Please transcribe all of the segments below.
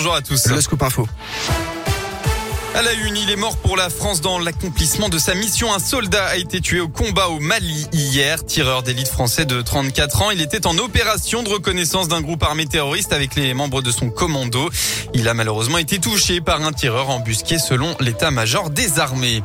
Bonjour à tous. Le scoop info. À la une, il est mort pour la France dans l'accomplissement de sa mission. Un soldat a été tué au combat au Mali hier. Tireur d'élite français de 34 ans, il était en opération de reconnaissance d'un groupe armé terroriste avec les membres de son commando. Il a malheureusement été touché par un tireur embusqué selon l'état-major des armées.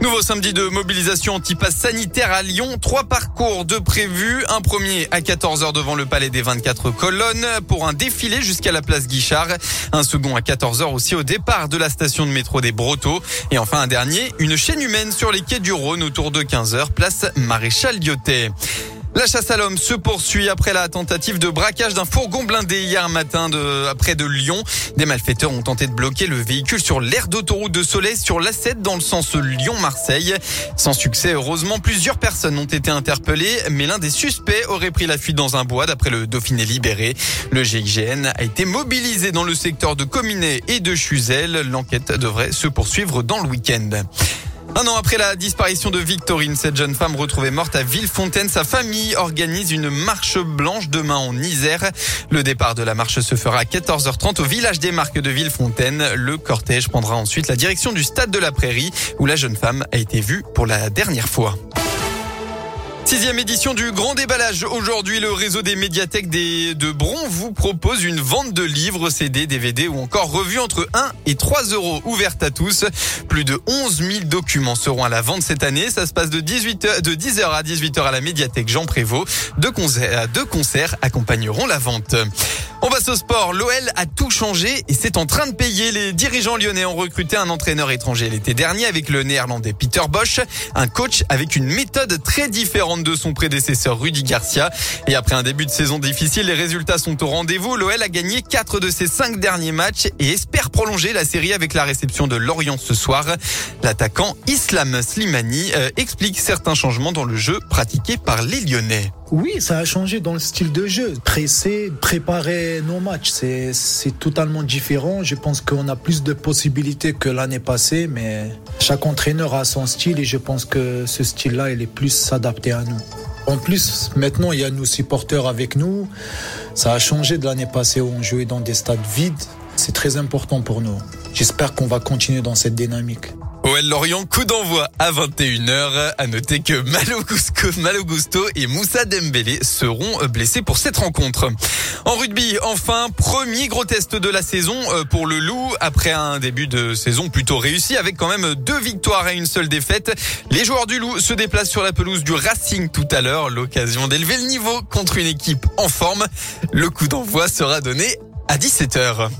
Nouveau samedi de mobilisation anti-pass sanitaire à Lyon. Trois parcours de prévus. Un premier à 14h devant le palais des 24 colonnes pour un défilé jusqu'à la place Guichard. Un second à 14h aussi au départ de la station de métro des Brotteaux. Et enfin un dernier, une chaîne humaine sur les quais du Rhône autour de 15h, place Maréchal Lyotet. La chasse à l'homme se poursuit après la tentative de braquage d'un fourgon blindé hier matin de, près de Lyon. Des malfaiteurs ont tenté de bloquer le véhicule sur l'aire d'autoroute de Soleil sur l'A7 dans le sens Lyon-Marseille. Sans succès, heureusement, plusieurs personnes ont été interpellées, mais l'un des suspects aurait pris la fuite dans un bois d'après le Dauphiné libéré. Le GIGN a été mobilisé dans le secteur de Cominet et de Chuzel. L'enquête devrait se poursuivre dans le week-end. Un an après la disparition de Victorine, cette jeune femme retrouvée morte à Villefontaine, sa famille organise une marche blanche demain en Isère. Le départ de la marche se fera à 14h30 au village des Marques de Villefontaine. Le cortège prendra ensuite la direction du stade de la Prairie où la jeune femme a été vue pour la dernière fois. Sixième édition du Grand Déballage. Aujourd'hui, le réseau des médiathèques de Bron vous propose une vente de livres, CD, DVD ou encore revues entre 1 et 3 euros ouvertes à tous. Plus de 11 000 documents seront à la vente cette année. Ça se passe de 18 de 10h à 18h à la médiathèque Jean Prévost. Deux concerts accompagneront la vente. On passe au sport. L'OL a tout changé et c'est en train de payer. Les dirigeants lyonnais ont recruté un entraîneur étranger l'été dernier avec le néerlandais Peter Bosch, un coach avec une méthode très différente de son prédécesseur Rudy Garcia. Et après un début de saison difficile, les résultats sont au rendez-vous. L'OL a gagné 4 de ses 5 derniers matchs et espère prolonger la série avec la réception de Lorient ce soir. L'attaquant Islam Slimani euh, explique certains changements dans le jeu pratiqué par les Lyonnais. Oui, ça a changé dans le style de jeu. Presser, préparer nos matchs, c'est, totalement différent. Je pense qu'on a plus de possibilités que l'année passée, mais chaque entraîneur a son style et je pense que ce style-là, il est plus adapté à nous. En plus, maintenant, il y a nos supporters avec nous. Ça a changé de l'année passée où on jouait dans des stades vides. C'est très important pour nous. J'espère qu'on va continuer dans cette dynamique. Lorient, coup d'envoi à 21h. À noter que Malo Gusto et Moussa Dembélé seront blessés pour cette rencontre. En rugby, enfin, premier gros test de la saison euh, pour le Loup après un début de saison plutôt réussi avec quand même deux victoires et une seule défaite. Les joueurs du Loup se déplacent sur la pelouse du Racing tout à l'heure. L'occasion d'élever le niveau contre une équipe en forme. Le coup d'envoi sera donné à 17h.